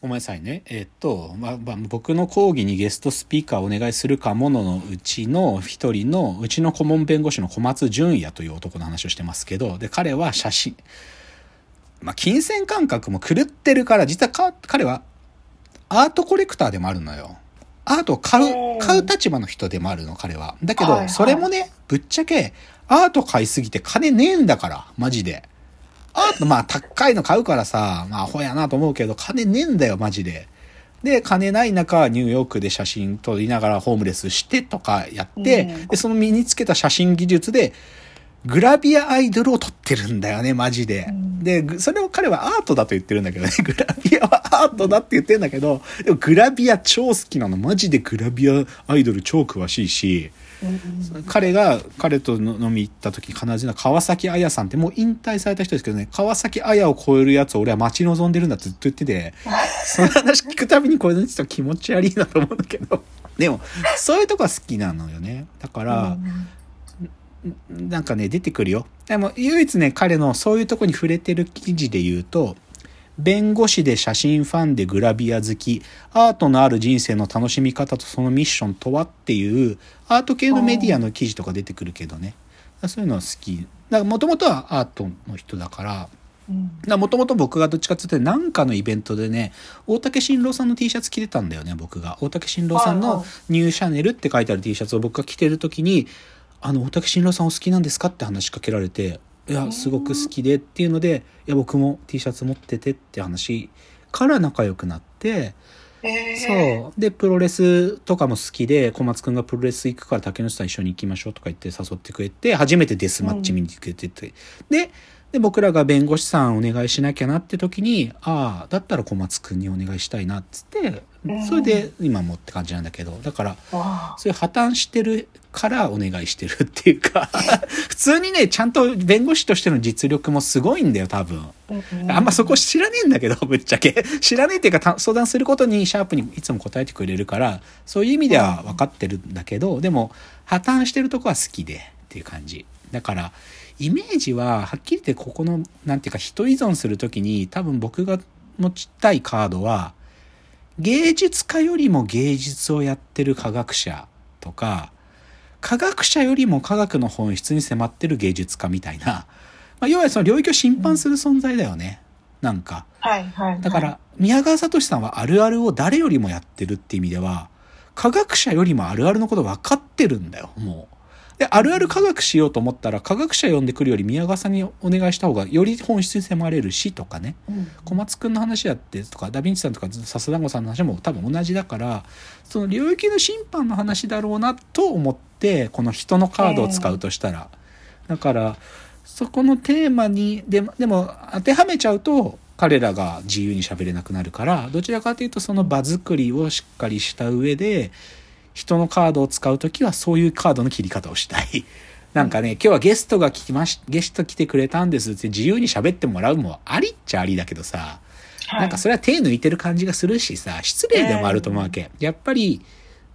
ごめんなさいね。えっと、まあ、まあ、僕の講義にゲストスピーカーをお願いするかもののうちの一人の、うちの顧問弁護士の小松淳也という男の話をしてますけど、で、彼は写真、まあ、金銭感覚も狂ってるから、実はか彼はアートコレクターでもあるのよ。アートを買う、買う立場の人でもあるの、彼は。だけど、それもね、ぶっちゃけ、アート買いすぎて金ねえんだから、マジで。アート、まあ、高いの買うからさ、まあ、アホやなと思うけど、金ねえんだよ、マジで。で、金ない中、ニューヨークで写真撮りながらホームレスしてとかやって、うん、で、その身につけた写真技術で、グラビアアイドルを撮ってるんだよね、マジで。うん、で、それを彼はアートだと言ってるんだけどね、グラビアはアートだって言ってるんだけど、でもグラビア超好きなの。マジでグラビアアイドル超詳しいし、彼が彼と飲み行った時必ず川崎彩さんってもう引退された人ですけどね川崎彩を超えるやつを俺は待ち望んでるんだってずっと言ってて その話聞くたびにこれの人気持ち悪いなと思うんだけど。でもそういうとこは好きなのよね。だから、なんかね出てくるよ。でも唯一ね彼のそういうとこに触れてる記事で言うと弁護士で写真ファンでグラビア好き、アートのある人生の楽しみ方とそのミッションとはっていう、アート系のメディアの記事とか出てくるけどね。そういうのは好き。だからもともとはアートの人だから、もともと僕がどっちかっていうと何かのイベントでね大竹新郎さんの T シャツ着てたんだよね僕が大竹新郎さんの「ニューシャネル」って書いてある T シャツを僕が着てる時に「あの大竹新郎さんお好きなんですか?」って話しかけられていやすごく好きでっていうのでいや僕も T シャツ持っててって話から仲良くなって、そう。でプロレスとかも好きで小松くんがプロレス行くから竹野内さん一緒に行きましょうとか言って誘ってくれて初めてデスマッチ見に行ってて、うん、でで僕らが弁護士さんお願いしなきゃなって時にああだったら小松くんにお願いしたいなっつってそれで今もって感じなんだけどだからそういう破綻してるからお願いしてるっていうか 普通にねちゃんと弁護士としての実力もすごいんだよ多分。あんまそこ知らねえんだけど ぶっちゃけ。知らねえっていうか相談することにシャープにいつも答えてくれるからそういう意味では分かってるんだけどでも破綻してるとこは好きでっていう感じ。だからイメージははっきり言ってここの何て言うか人依存する時に多分僕が持ちたいカードは芸術家よりも芸術をやってる科学者とか、科学者よりも科学の本質に迫ってる芸術家みたいな、まあ、要はその領域を侵犯する存在だよね。なんか。はいはい、はい、だから、宮川聡さんはあるあるを誰よりもやってるって意味では、科学者よりもあるあるのこと分かってるんだよ、もう。で、あるある科学しようと思ったら、科学者呼んでくるより宮川さんにお願いした方が、より本質に迫れるし、とかね。うん、小松くんの話やってとか、ダヴィンチさんとか、笹団子さんの話も多分同じだから、その領域の審判の話だろうなと思って、この人のカードを使うとしたら。えー、だから、そこのテーマに、ででも、当てはめちゃうと、彼らが自由に喋れなくなるから、どちらかというとその場作りをしっかりした上で、人のカードを使うときはそういうカードの切り方をしたい。なんかね、今日はゲストが来まし、ゲスト来てくれたんですって自由に喋ってもらうもありっちゃありだけどさ、はい、なんかそれは手抜いてる感じがするしさ、失礼でもあると思うわけ。やっぱり、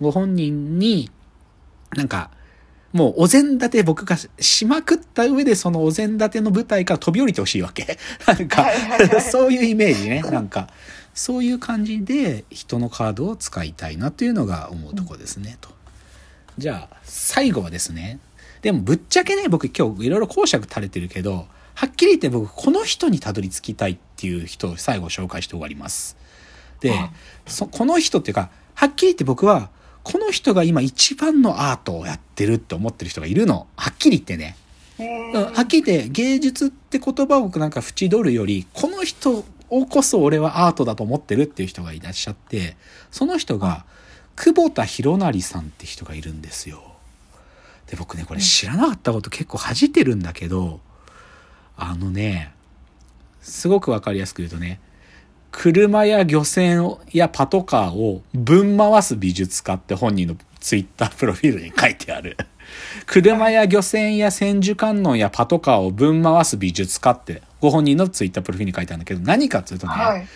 ご本人に、なんか、もうお膳立て僕がしまくった上でそのお膳立ての舞台から飛び降りてほしいわけ。なんか、そういうイメージね。なんか、そういう感じで人のカードを使いたいなというのが思うとこですね、と。じゃあ、最後はですね。でもぶっちゃけね、僕今日いろいろ講釈垂れてるけど、はっきり言って僕この人にたどり着きたいっていう人を最後紹介して終わります。で、そこの人っていうか、はっきり言って僕は、この人が今一番のアートをやってるって思ってる人がいるの。はっきり言ってね。はっきり言って芸術って言葉を僕なんか縁取るより、この人をこそ俺はアートだと思ってるっていう人がいらっしゃって、その人が、久保田博成さんって人がいるんですよ。で、僕ね、これ知らなかったこと結構恥じてるんだけど、あのね、すごくわかりやすく言うとね、車や漁船やパトカーをぶん回す美術家って本人のツイッタープロフィールに書いてある。車や漁船や千手観音やパトカーをぶん回す美術家ってご本人のツイッタープロフィールに書いてあるんだけど、何かっていうとね、はい、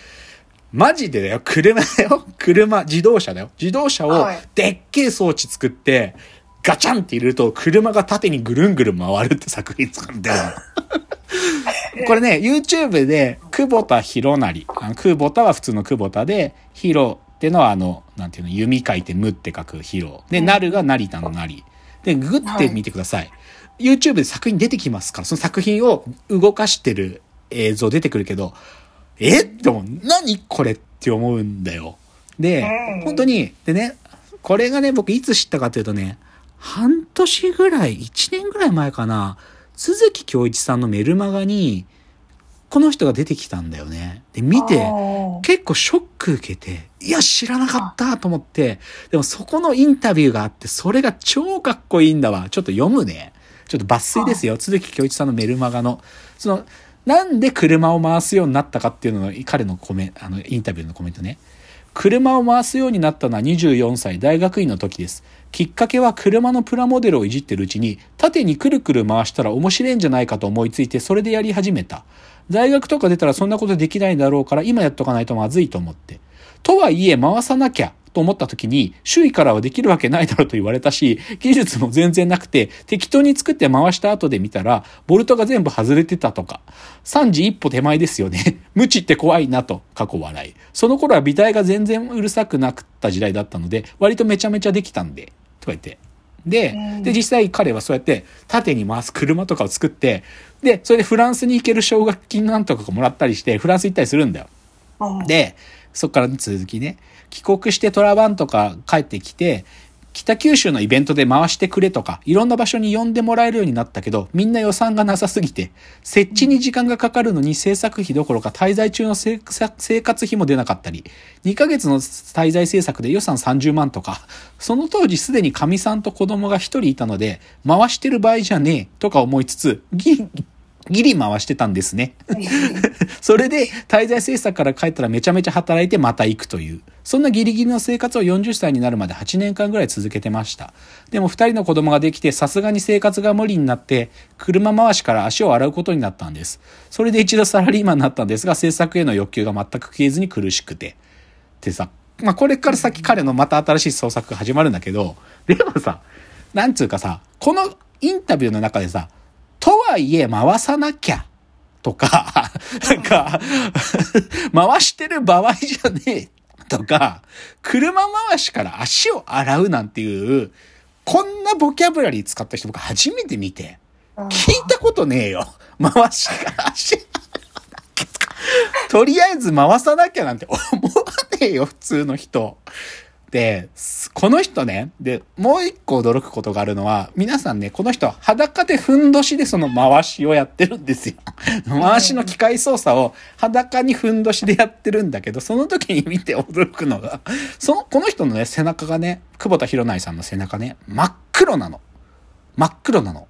マジでだよ、車だよ、車、自動車だよ。自動車をでっけえ装置作って、ガチャンって入れると、車が縦にぐるんぐるん回るって作品作ってるの。これね、YouTube で、久保田博成。あの久保田は普通の久保田で、ヒロってのはあの、なんていうの、弓書いて無って書くヒロ。で、なるが成田の成。で、ググってみてください。YouTube で作品出てきますから、その作品を動かしてる映像出てくるけど、え？って思う。何これって思うんだよ。でうん、本当に、でね、これがね、僕いつ知ったかというとね、半年ぐらい、1年ぐらい前かな、鈴木京一さんのメルマガに、この人が出てきたんだよね。で、見て、結構ショック受けて、いや、知らなかったと思って、でもそこのインタビューがあって、それが超かっこいいんだわ。ちょっと読むね。ちょっと抜粋ですよ。鈴木京一さんのメルマガの。その、なんで車を回すようになったかっていうのの、彼のコメ、あの、インタビューのコメントね。車を回すようになったのは24歳大学院の時です。きっかけは車のプラモデルをいじってるうちに縦にくるくる回したら面白いんじゃないかと思いついてそれでやり始めた。大学とか出たらそんなことできないだろうから今やっとかないとまずいと思って。とはいえ回さなきゃと思った時に周囲からはできるわけないだろうと言われたし技術も全然なくて適当に作って回した後で見たらボルトが全部外れてたとか3時一歩手前ですよね。無知って怖いなと過去笑い。その頃は美大が全然うるさくなくった時代だったので割とめちゃめちゃできたんでとか言って。でうん。で実際彼はそうやって縦に回す車とかを作ってでそれでフランスに行ける奨学金なんとかもらったりしてフランス行ったりするんだよ。うん。で、そっからの続きね、帰国してトラバンとか帰ってきて、北九州のイベントで回してくれとか、いろんな場所に呼んでもらえるようになったけど、みんな予算がなさすぎて、設置に時間がかかるのに制作費どころか滞在中の生活費も出なかったり、2ヶ月の滞在制作で予算30万とか、その当時すでに神さんと子供が1人いたので、回してる場合じゃねえとか思いつつ、ギリ、ギリ回してたんですね。それで滞在制作から帰ったらめちゃめちゃ働いてまた行くという。そんなギリギリの生活を40歳になるまで8年間ぐらい続けてました。でも2人の子供ができてさすがに生活が無理になって車回しから足を洗うことになったんです。それで一度サラリーマンになったんですが制作への欲求が全く消えずに苦しくて。ってさ、まあこれから先彼のまた新しい創作が始まるんだけど、でもさ、なんつうかさ、このインタビューの中でさ、とはいえ回さなきゃとか、なんか、回してる場合じゃねえとか、車回しから足を洗うなんていう、こんなボキャブラリー使った人僕初めて見て、聞いたことねえよ。回しから足。とりあえず回さなきゃなんて思わねえよ、普通の人。で、この人ね、で、もう一個驚くことがあるのは、皆さんね、この人、裸でふんどしでその回しをやってるんですよ。回しの機械操作を裸にふんどしでやってるんだけど、その時に見て驚くのが、その、この人のね、背中がね、久保田博成さんの背中ね、真っ黒なの。真っ黒なの。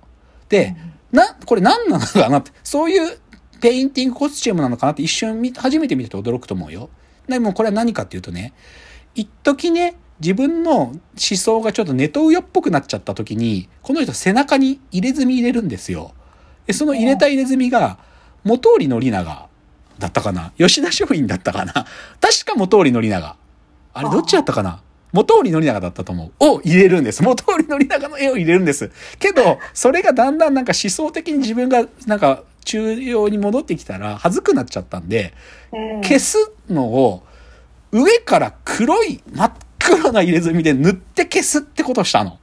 で、な、これ何なのかなって、そういうペインティングコスチュームなのかなって一瞬見始めて見てて驚くと思うよ。でもこれは何かっていうとね、一時ね、自分の思想がちょっとネトウヨっぽくなっちゃった時に、この人背中に入れ墨入れるんですよ。で、その入れた入れ墨が、本居宣長だったかな吉田松陰だったかな確か元織宣長。あれどっちだったかな元織宣長だったと思う。を入れるんです。元織宣長の絵を入れるんです。けど、それがだんだんなんか思想的に自分がなんか中央に戻ってきたら、恥ずくなっちゃったんで、うん消すのを上から黒い真っ黒な入れ墨で塗って消すってことをしたの。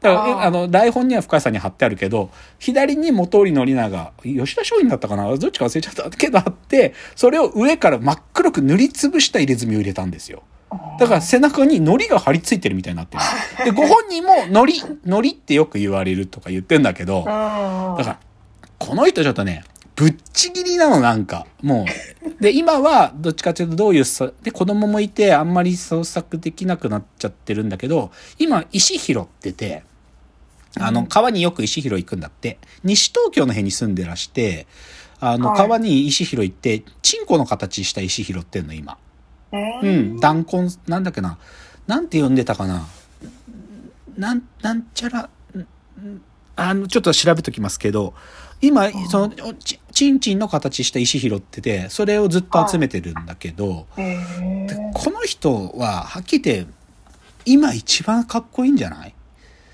だからあの台本には深谷さんに貼ってあるけど左に元織宣長吉田松陰だったかな？どっちか忘れちゃったけどあってそれを上から真っ黒く塗りつぶした入れ墨を入れたんですよ。だから背中に糊が張り付いてるみたいになってる。で、ご本人も糊、糊ってよく言われるとか言ってんだけど、だから、この人ちょっとね、ぶっちぎりなの、なんか。もう。で、今は、どっちかというとどういうさ、で、子供もいて、あんまり創作できなくなっちゃってるんだけど、今、石拾ってて、あの、川によく石拾い行くんだって。西東京の辺に住んでらして、あの、はい川に石拾い行って、チンコの形した石拾ってんの、今。うん、弾痕、なんだっけな。なんて呼んでたかな。なん、なんちゃら、あの、ちょっと調べときますけど、今、その、ち、ちんちんの形した石拾ってて、それをずっと集めてるんだけど、この人は、はっきり言って、今一番かっこいいんじゃない？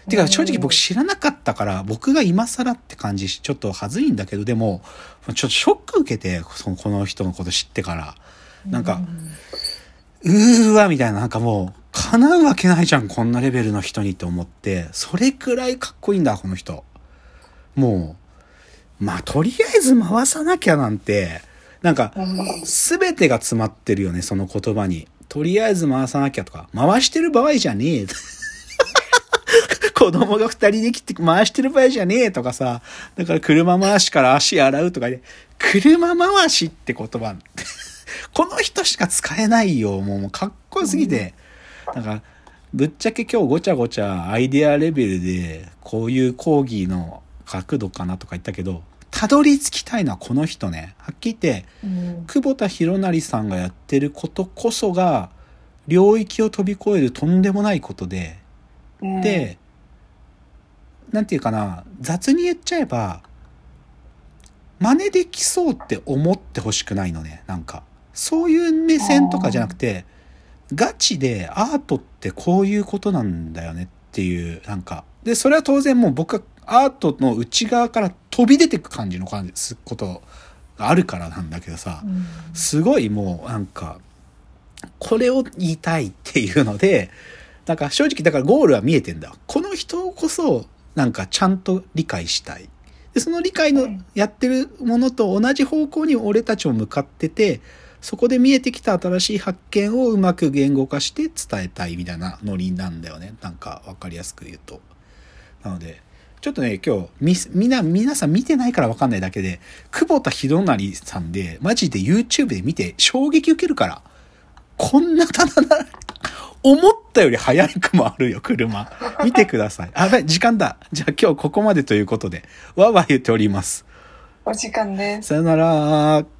てか正直僕知らなかったから、僕が今更って感じし、ちょっと恥ずいんだけど、でも、ちょっとショック受けて、そのこの人のこと知ってから。なんか、うーわ、みたいな、なんかもう、叶うわけないじゃん、こんなレベルの人にって思って、それくらいかっこいいんだ、この人。もう、まあ、とりあえず回さなきゃなんて、なんか、すべてが詰まってるよね、その言葉に。とりあえず回さなきゃとか、回してる場合じゃねえ。子供が二人で来て回してる場合じゃねえとかさ、だから車回しから足洗うとかで、車回しって言葉、この人しか使えないよ、もうもうかっこよすぎて。なんか、ぶっちゃけ今日ごちゃごちゃアイデアレベルで、こういう講義の角度かなとか言ったけど、たどり着きたいのはこの人ね。はっきり言って、うん久保田博成さんがやってることこそが、領域を飛び越えるとんでもないことで、うんで、なんていうかな、雑に言っちゃえば、真似できそうって思ってほしくないのね、なんか。そういう目線とかじゃなくて、ガチでアートってこういうことなんだよねっていう、なんか。で、それは当然もう僕はアートの内側から飛び出てく感じの感じすことがあるからなんだけどさ、うんすごいもうなんか、これを言いたいっていうので、なんか正直だからゴールは見えてんだ。この人こそなんかちゃんと理解したい。で、その理解のやってるものと同じ方向に俺たちも向かってて、そこで見えてきた新しい発見をうまく言語化して伝えたいみたいなノリなんだよね。なんかわかりやすく言うと。なので、ちょっとね、今日、み、みんな、皆さん見てないからわかんないだけで、久保田博成さんで、マジで YouTube で見て衝撃受けるから、こんなただな、思ったより速くもあるよ、車。見てください。あ、やばい、時間だ。じゃあ今日ここまでということで、わーわー言っております。お時間です。さよなら。